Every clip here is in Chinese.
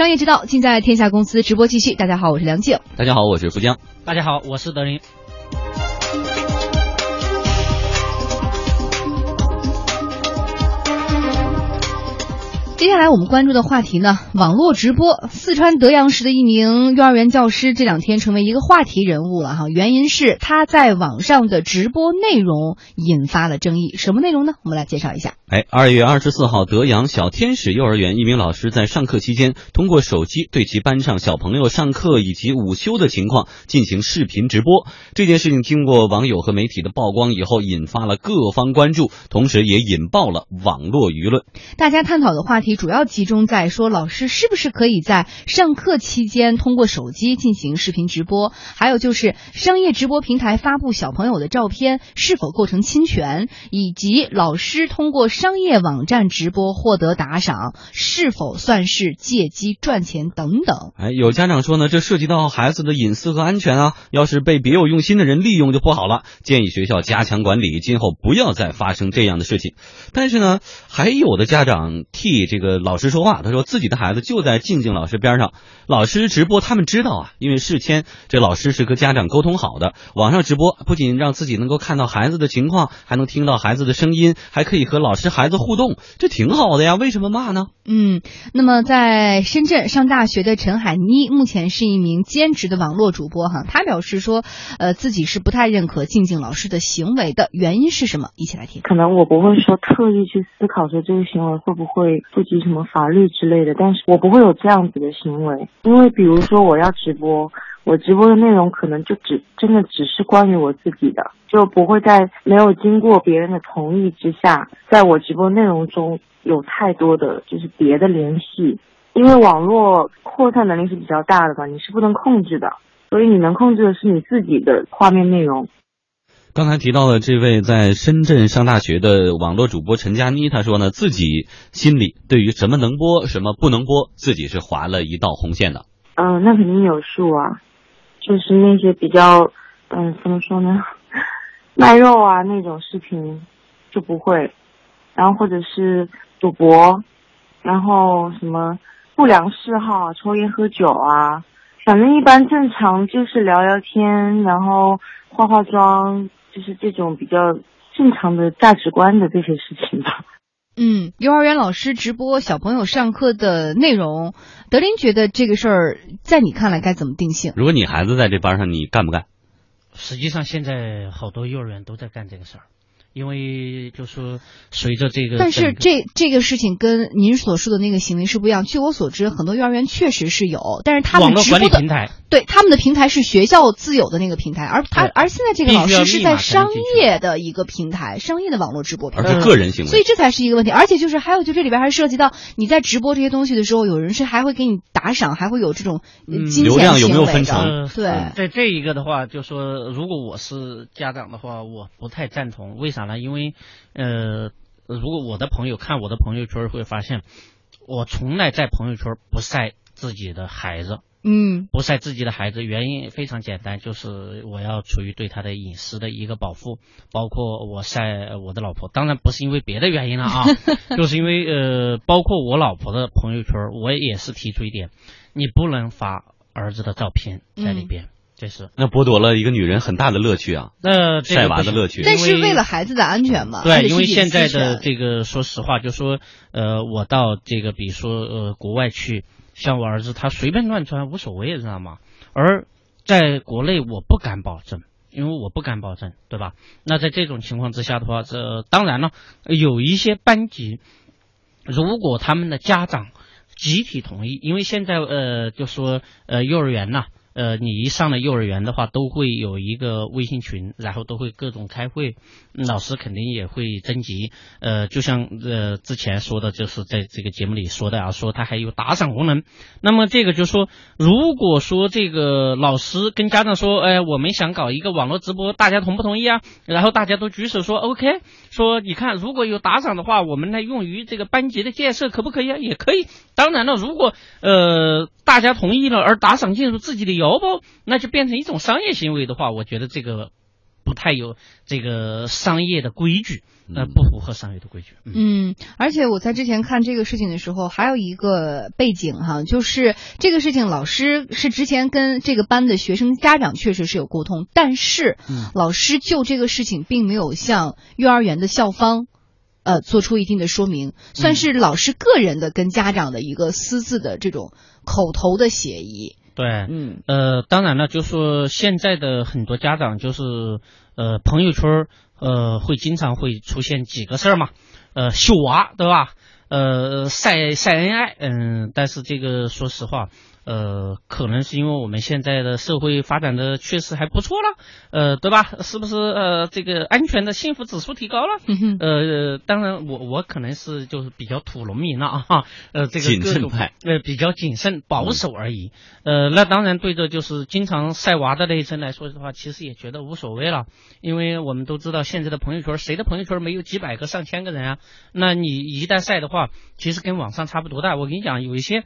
商业之道，尽在天下公司。直播继续。大家好，我是梁静。大家好，我是富江。大家好，我是德林。接下来我们关注的话题呢，网络直播。四川德阳市的一名幼儿园教师这两天成为一个话题人物了哈，原因是他在网上的直播内容引发了争议。什么内容呢？我们来介绍一下。哎，二月二十四号，德阳小天使幼儿园一名老师在上课期间，通过手机对其班上小朋友上课以及午休的情况进行视频直播。这件事情经过网友和媒体的曝光以后，引发了各方关注，同时也引爆了网络舆论。大家探讨的话题。主要集中在说，老师是不是可以在上课期间通过手机进行视频直播？还有就是商业直播平台发布小朋友的照片是否构成侵权？以及老师通过商业网站直播获得打赏是否算是借机赚钱等等？哎，有家长说呢，这涉及到孩子的隐私和安全啊，要是被别有用心的人利用就不好了。建议学校加强管理，今后不要再发生这样的事情。但是呢，还有的家长替这。老师说话，他说自己的孩子就在静静老师边上，老师直播，他们知道啊，因为事先这老师是和家长沟通好的。网上直播不仅让自己能够看到孩子的情况，还能听到孩子的声音，还可以和老师孩子互动，这挺好的呀。为什么骂呢？嗯，那么在深圳上大学的陈海妮目前是一名兼职的网络主播哈，她表示说，呃，自己是不太认可静静老师的行为的，原因是什么？一起来听。可能我不会说特意去思考说这个行为会不会不。及什么法律之类的，但是我不会有这样子的行为，因为比如说我要直播，我直播的内容可能就只真的只是关于我自己的，就不会在没有经过别人的同意之下，在我直播内容中有太多的就是别的联系，因为网络扩散能力是比较大的嘛，你是不能控制的，所以你能控制的是你自己的画面内容。刚才提到的这位在深圳上大学的网络主播陈佳妮，她说呢，自己心里对于什么能播、什么不能播，自己是划了一道红线的。嗯，那肯定有数啊，就是那些比较，嗯，怎么说呢，卖肉啊那种视频就不会，然后或者是赌博，然后什么不良嗜好，抽烟喝酒啊，反正一般正常就是聊聊天，然后化化妆。就是这种比较正常的价值观的这些事情吧。嗯，幼儿园老师直播小朋友上课的内容，德林觉得这个事儿在你看来该怎么定性？如果你孩子在这班上，你干不干？实际上，现在好多幼儿园都在干这个事儿。因为就是随着这个，但是这这个事情跟您所说的那个行为是不一样。据我所知，很多幼儿园确实是有，但是他们直播的平台，对他们的平台是学校自有的那个平台，而他而现在这个老师是在商业的一个平台，商业的网络直播平台，而是个人行为，所以这才是一个问题。而且就是还有就这里边还涉及到你在直播这些东西的时候，有人是还会给你打赏，还会有这种金流量有没有分成？对，在这一个的话，就说如果我是家长的话，我不太赞同。为啥呢？因为呃，如果我的朋友看我的朋友圈，会发现我从来在朋友圈不晒自己的孩子，嗯，不晒自己的孩子，原因非常简单，就是我要出于对他的隐私的一个保护，包括我晒我的老婆，当然不是因为别的原因了啊，就是因为呃，包括我老婆的朋友圈，我也是提出一点，你不能发儿子的照片在里边。这是那剥夺了一个女人很大的乐趣啊！那晒娃的乐趣，但是为了孩子的安全嘛？对，因为现在的这个，说实话，就说呃，我到这个，比如说呃，国外去，像我儿子，他随便乱穿无所谓，知道吗？而在国内，我不敢保证，因为我不敢保证，对吧？那在这种情况之下的话，这当然了，有一些班级，如果他们的家长集体同意，因为现在呃，就说呃，幼儿园呐。呃，你一上了幼儿园的话，都会有一个微信群，然后都会各种开会，老师肯定也会征集。呃，就像呃之前说的，就是在这个节目里说的啊，说他还有打赏功能。那么这个就说，如果说这个老师跟家长说，哎，我们想搞一个网络直播，大家同不同意啊？然后大家都举手说 OK，说你看如果有打赏的话，我们来用于这个班级的建设，可不可以啊？也可以。当然了，如果呃大家同意了，而打赏进入自己的。腰包，那就变成一种商业行为的话，我觉得这个不太有这个商业的规矩，呃，嗯不符合商业的规矩。嗯嗯，而且我在之前看这个事情的时候，还有一个背景哈，就是这个事情老师是之前跟这个班的学生家长确实是有沟通，但是嗯老师就这个事情并没有向幼儿园的校方。呃，做出一定的说明，算是老师个人的跟家长的一个私自的这种口头的协议。对，嗯呃，当然了，就是现在的很多家长就是呃朋友圈儿呃会经常会出现几个事儿嘛，呃秀娃对吧？呃晒晒恩爱，嗯，但是这个说实话，呃，可能是因为我们现在的社会发展的确实还不错了，呃，对吧？是不是呃这个安全的幸福指数提高了？呃，当然我我可能是就是比较土农民了啊，呃，这个谨各种慎派呃比较谨慎保守而已。呃，那当然对着就是经常晒娃的那一层来说的话，其实也觉得无所谓了，因为我们都知道现在的朋友圈，谁的朋友圈没有几百个、上千个人啊？那你一旦晒的话，其实跟网上差不多大。我跟你讲，有一些。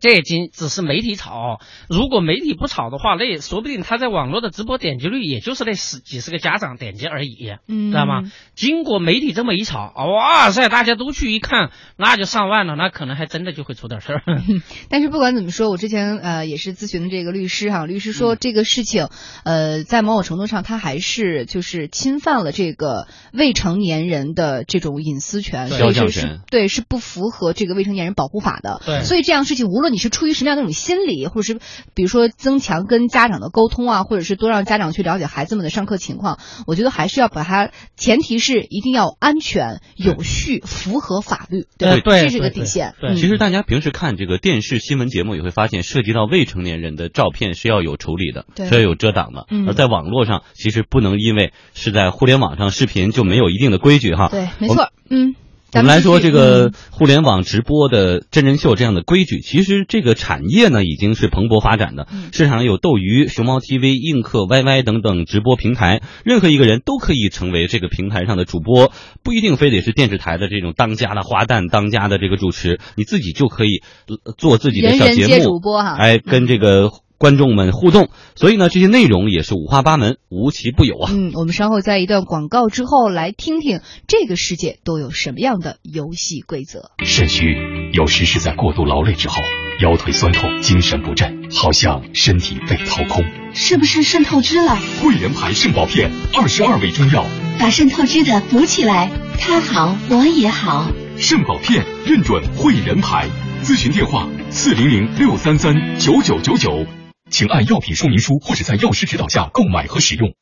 这已经只是媒体炒，如果媒体不炒的话，那也说不定他在网络的直播点击率也就是那十几十个家长点击而已，嗯，知道吗？经过媒体这么一炒，哇塞，大家都去一看，那就上万了，那可能还真的就会出点事儿。但是不管怎么说，我之前呃也是咨询的这个律师哈，律师嗯说这个事情，呃，在某种程度上，他还是就是侵犯了这个未成年人的这种隐私权，肖像权对是不符合这个未成年人保护法的。对所以这样事情，无论你是出于什么样的一种心理，或者是比如说增强跟家长的沟通啊，或者是多让家长去了解孩子们的上课情况，我觉得还是要把它，前提是一定要安全、有序、符合法律，对吧？呃对这是个底线。对嗯其实大家平时看这个电视新闻节目，也会发现涉及到未成年人的照片是要有处理的，对是要有遮挡的。嗯而在网络上，其实不能因为是在互联网上视频就没有一定的规矩哈。对，没错，嗯。我们来说这个互联网直播的真人秀这样的规矩，其实这个产业呢已经是蓬勃发展的。嗯。市场上有斗鱼、熊猫 TV、映客、YY 等等直播平台，任何一个人都可以成为这个平台上的主播，不一定非得是电视台的这种当家的花旦、当家的这个主持，你自己就可以呃做自己的小节目。皆主，播哈，哎，跟这个观众们互动。所以呢，这些内容也是五花八门，无奇不有啊。嗯，我们稍后在一段广告之后来听听这个世界都有什么样的游戏规则。肾虚有时是在过度劳累之后，腰腿酸痛、精神不振，好像身体被掏空。是不是肾透支了？汇仁牌肾宝片，二十二味中药，把肾透支的补起来，他好我也好。肾宝片认准汇仁牌。咨询电话：四零零六三三九九九九，请按药品说明书或者在药师指导下购买和使用。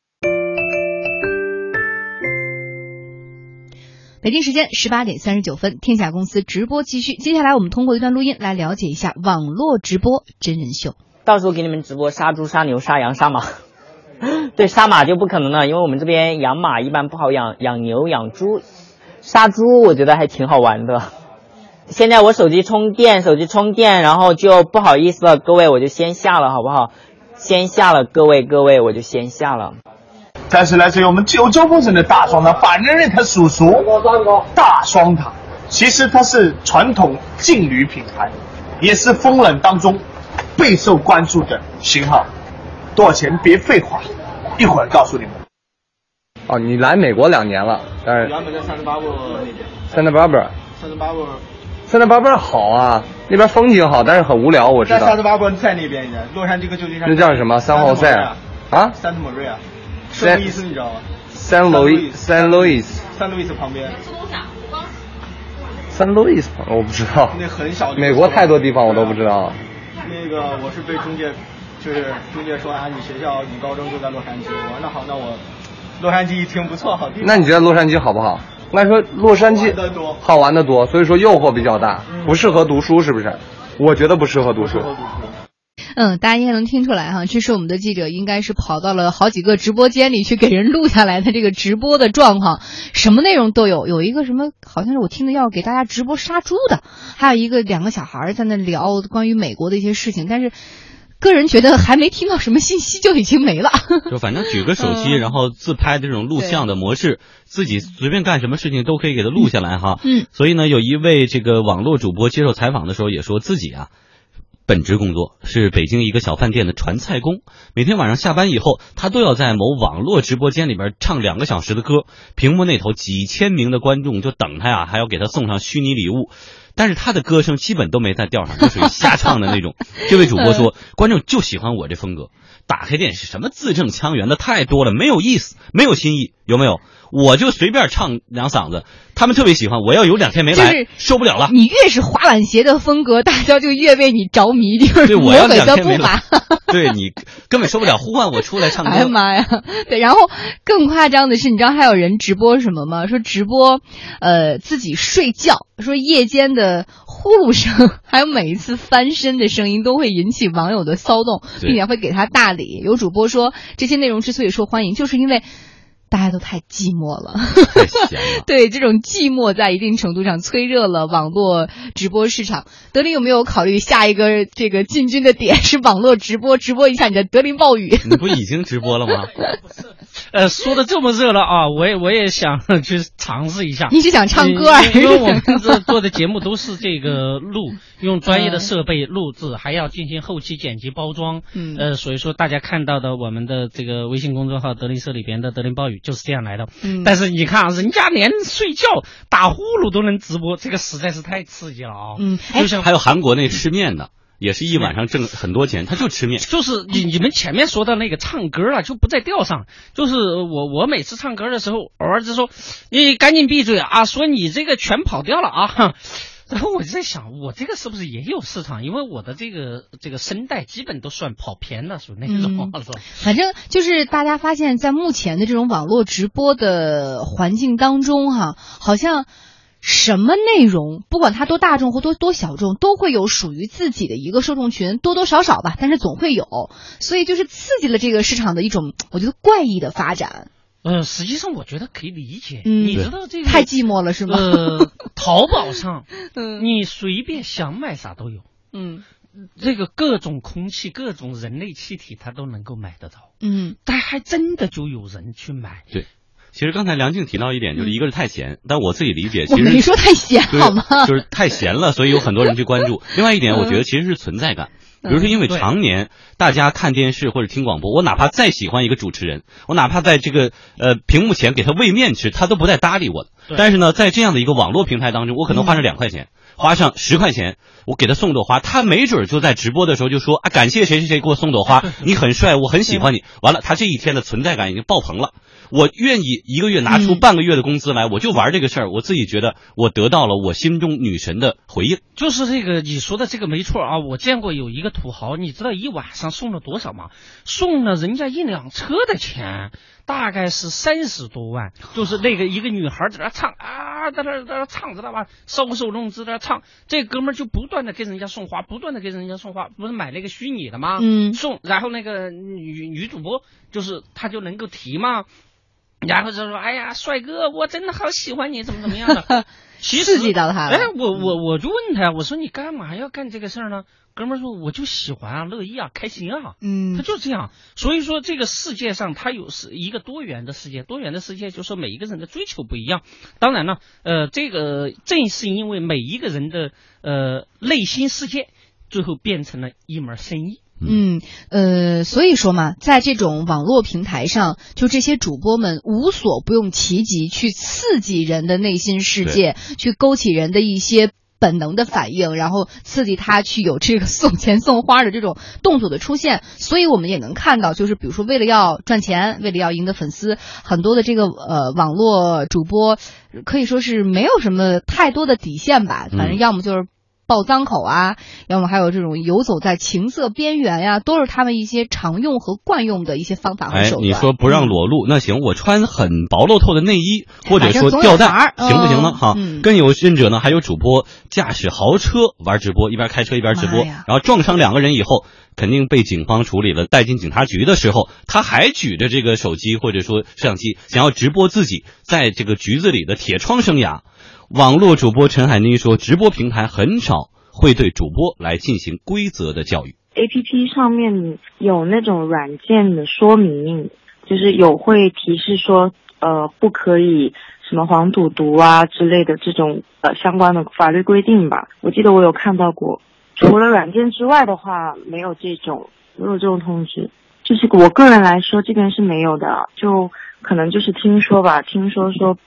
北京时间十八点三十九分，天下公司直播继续。接下来我们通过一段录音来了解一下网络直播真人秀。到时候给你们直播杀猪、杀牛、杀羊、杀马。对，杀马就不可能了，因为我们这边养马一般不好养，养牛、养猪。杀猪我觉得还挺好玩的。现在我手机充电，手机充电，然后就不好意思了，各位，我就先下了，好不好？先下了，各位各位，我就先下了。这是来自于我们九州风神的大双塔，反人类它叔叔大双塔，其实它是传统劲旅品牌，也是风冷当中备受关注的型号。多少钱？别废话，一会儿告诉你们。哦，你来美国两年了，但是原本在三十八部那边，三大巴巴，三十八部三大巴巴好啊，那边风景好，但是很无聊，我知道在三。十八部在那边一点，洛杉矶跟旧金山。那叫什么？三号赛啊？啊三特莫瑞啊，三圣路易斯你知道吗？？San Luis San Luis 三路易斯旁边，San Luis，我不知道。那很小的美国太多地方我都不知道。那个我是被中介，就是中介说啊，你学校你高中就在洛杉矶。我说那好，那我洛杉矶一听不错，好地方。那你觉得洛杉矶好不好？我跟你说，洛杉矶好玩的多，所以说诱惑比较大，不适合读书，是不是？我觉得不适合读书。嗯，大家应该能听出来哈，这是我们的记者应该是跑到了好几个直播间里去给人录下来的这个直播的状况，什么内容都有。有一个什么，好像是我听的要给大家直播杀猪的，还有一个两个小孩在那聊关于美国的一些事情，但是个人觉得还没听到什么信息就已经没了。就反正举个手机，嗯然后自拍的这种录像的模式，自己随便干什么事情都可以给它录下来哈。嗯，所以呢，有一位这个网络主播接受采访的时候也说自己啊，本职工作是北京一个小饭店的传菜工，每天晚上下班以后，他都要在某网络直播间里边唱两个小时的歌，屏幕那头几千名的观众就等他呀，还要给他送上虚拟礼物。但是他的歌声基本都没在调上，就属于瞎唱的那种。这位主播说，观众就喜欢我这风格。打开电视，什么字正腔圆的太多了，没有意思，没有新意，有没有？我就随便唱两嗓子，他们特别喜欢。我要有两天没来，就是受不了了。你越是滑板鞋的风格，大家就越为你着迷，就是对我要魔鬼的步两天没来伐。，对你根本受不了，呼唤我出来唱歌。哎呀妈呀！对，然后更夸张的是，你知道还有人直播什么吗？说直播，呃，自己睡觉，说夜间的呼噜声，还有每一次翻身的声音，都会引起网友的骚动，并且会给他大礼。有主播说，这些内容之所以受欢迎，就是因为大家都太寂寞了。了。对，这种寂寞在一定程度上催热了网络直播市场。德林有没有考虑下一个这个进军的点是网络直播，直播一下你的德林暴雨？你不已经直播了吗？呃，说的这么热了啊，我也我也想 去尝试一下。你是想唱歌啊因为我们这做的节目都是这个录，用专业的设备录制，还要进行后期剪辑包装。嗯呃，所以说大家看到的我们的这个微信公众号德林社里边的德林暴雨就是这样来的。嗯但是你看啊，人家连睡觉打呼噜都能直播，这个实在是太刺激了啊！嗯，哎就，像还有韩国那吃面的，也是一晚上挣很多钱，他就吃面。就是你你们前面说的那个唱歌啊，就不在调上。就是我我每次唱歌的时候，我儿子说：“你赶紧闭嘴啊！”说你这个全跑调了啊。然后我就在想，我这个是不是也有市场？因为我的这个这个声带基本都算跑偏了，属于那种，嗯？反正就是大家发现，在目前的这种网络直播的环境当中，哈，好像什么内容，不管它多大众或多多小众，都会有属于自己的一个受众群，多多少少吧，但是总会有，所以就是刺激了这个市场的一种，我觉得怪异的发展。呃，实际上我觉得可以理解。嗯你知道这个太寂寞了是吗？呃，淘宝上 嗯你随便想买啥都有。嗯这个各种空气、各种人类气体，它都能够买得到，嗯但还真的就有人去买。其实刚才梁静提到一点，就是一个是太闲，但我自己理解，其实没说太闲对好吗？就是太闲了，所以有很多人去关注。另外一点，我觉得其实是存在感。比如说，因为常年大家看电视或者听广播，我哪怕再喜欢一个主持人，我哪怕在这个呃屏幕前给他喂面吃，他都不再搭理我的。但是呢，在这样的一个网络平台当中，我可能花上两块钱，花上十块钱，我给他送朵花，他没准就在直播的时候就说啊，感谢谁谁谁给我送朵花，你很帅，我很喜欢你。完了，他这一天的存在感已经爆棚了。我愿意一个月拿出嗯半个月的工资来，我就玩这个事儿，我自己觉得我得到了我心中女神的回应。就是这个你说的这个没错啊！我见过有一个土豪，你知道一晚上送了多少吗？送了人家一辆车的钱，大概是三十多万。就是那个一个女孩在那唱啊，在那在那唱，知道吧？搔首弄姿在那唱，这哥们儿就不断的给人家送花，不断的给人家送花，不是买那个虚拟的吗？嗯送，然后那个女女主播就是她就能够提嘛。然后就说：“哎呀，帅哥，我真的好喜欢你，怎么怎么样的。”其实刺激到他了哎，我我我就问他，我说你干嘛要干这个事儿呢？哥们儿说我就喜欢啊，乐意啊，开心啊。嗯他就这样，所以说这个世界上它有是一个多元的世界，多元的世界就是说每一个人的追求不一样。当然了，呃，这个正是因为每一个人的呃内心世界，最后变成了一门生意。嗯，呃，所以说嘛，在这种网络平台上，就这些主播们无所不用其极，去刺激人的内心世界，去勾起人的一些。本能的反应，然后刺激他去有这个送钱送花的这种动作的出现，所以我们也能看到，就是比如说为了要赚钱，为了要赢得粉丝，很多的这个呃网络主播可以说是没有什么太多的底线吧，反正嗯要么就是爆脏口啊，要么还有这种游走在情色边缘呀，都是他们一些常用和惯用的一些方法和哎手，段。你说不让裸露，那行，我穿很薄露透的内衣，或者说吊带，行不行呢？嗯哈嗯，更有甚者呢，还有主播驾驶豪车玩直播，一边开车一边直播，然后撞伤两个人以后，肯定被警方处理了，带进警察局的时候，他还举着这个手机或者说摄像机，想要直播自己在这个局子里的铁窗生涯。网络主播陈海妮说，直播平台很少会对主播来进行规则的教育。A P P 上面有那种软件的说明，就是有会提示说，呃，不可以什么黄赌毒啊之类的这种呃相关的法律规定吧。我记得我有看到过，除了软件之外的话，没有这种没有这种通知。就是我个人来说，这边是没有的，就可能就是听说吧，听说说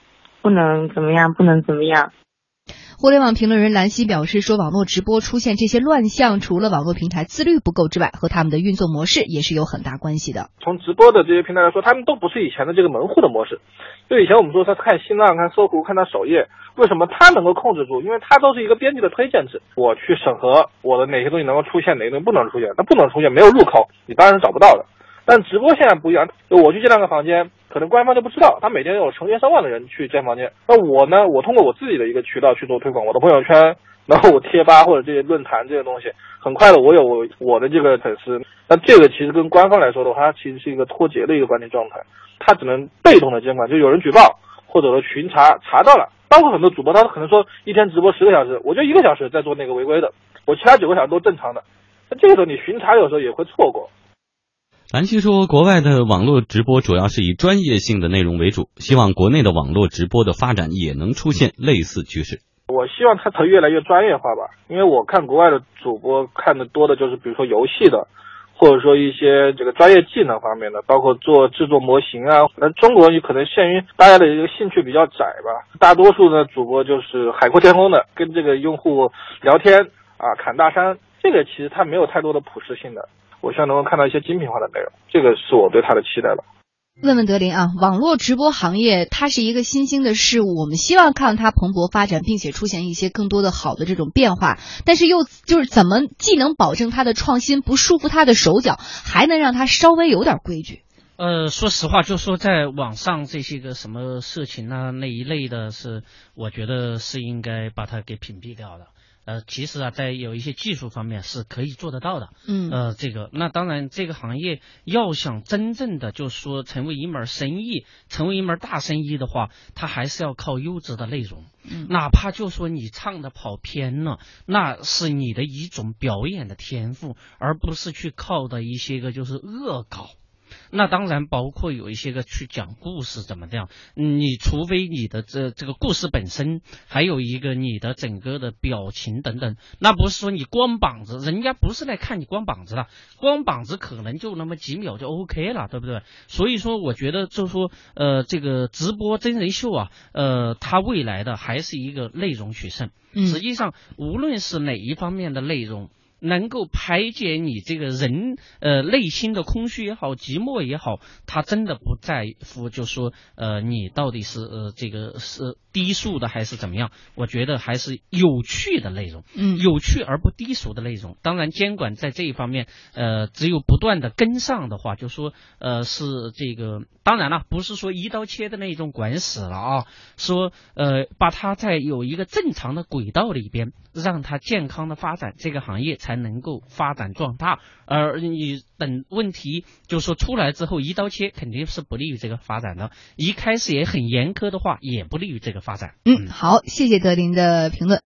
不能怎么样，不能怎么样。互联网评论人兰溪表示说，网络直播出现这些乱象，除了网络平台自律不够之外，和他们的运作模式也是有很大关系的。从直播的这些平台来说，他们都不是以前的这个门户的模式。就以前我们说他看新浪、看搜狐、看他首页，为什么他能够控制住？因为他都是一个编辑的推荐制，我去审核我的哪些东西能够出现，哪些东西不能出现。那不能出现，没有入口，你当然是找不到的。但直播现在不一样，就我去建两个房间，可能官方都不知道，他每天有成千上万的人去建房间。那我呢，我通过我自己的一个渠道去做推广，我的朋友圈，然后我贴吧或者这些论坛这些东西，很快的我有我我的这个粉丝。那这个其实跟官方来说的话，它其实是一个脱节的一个管理状态，它只能被动的监管，就有人举报或者说群查查到了，包括很多主播，他可能说一天直播十个小时，我就一个小时在做那个违规的，我其他九个小时都正常的。那这个时候你巡查有时候也会错过。兰溪说，国外的网络直播主要是以专业性的内容为主，希望国内的网络直播的发展也能出现类似趋势。我希望它它越来越专业化吧，因为我看国外的主播看的多的就是比如说游戏的，或者说一些这个专业技能方面的，包括做制作模型啊。那中国可能限于大家的一个兴趣比较窄吧，大多数的主播就是海阔天空的，跟这个用户聊天啊，侃大山，这个其实它没有太多的普适性的。我希望能够看到一些精品化的内容，这个是我对他的期待了。问问德林啊，网络直播行业它是一个新兴的事物，我们希望看到它蓬勃发展，并且出现一些更多的好的这种变化。但是又就是怎么既能保证它的创新不束缚它的手脚，还能让它稍微有点规矩？呃，说实话，就说在网上这些个什么色情啊那一类的，是我觉得是应该把它给屏蔽掉的。呃，其实啊，在有一些技术方面是可以做得到的。嗯，呃，这个那当然，这个行业要想真正的就是说成为一门生意，成为一门大生意的话，它还是要靠优质的内容。嗯，哪怕就说你唱的跑偏了，那是你的一种表演的天赋，而不是去靠的一些个就是恶搞。那当然，包括有一些个去讲故事怎么样？你除非你的这这个故事本身，还有一个你的整个的表情等等，那不是说你光膀子，人家不是来看你光膀子的，光膀子可能就那么几秒就 OK 了，对不对？所以说，我觉得就说呃，这个直播真人秀啊，呃，它未来的还是一个内容取胜。实际上，无论是哪一方面的内容。能够排解你这个人呃内心的空虚也好，寂寞也好，他真的不在乎，就说呃你到底是呃这个是低俗的还是怎么样？我觉得还是有趣的内容，嗯，有趣而不低俗的内容。当然，监管在这一方面，呃，只有不断的跟上的话，就说呃是这个，当然了，不是说一刀切的那种管死了啊，说呃把它在有一个正常的轨道里边，让它健康的发展，这个行业才。才能够发展壮大，而你等问题就是说出来之后一刀切，肯定是不利于这个发展的。一开始也很严苛的话，也不利于这个发展。嗯，好，谢谢德林的评论。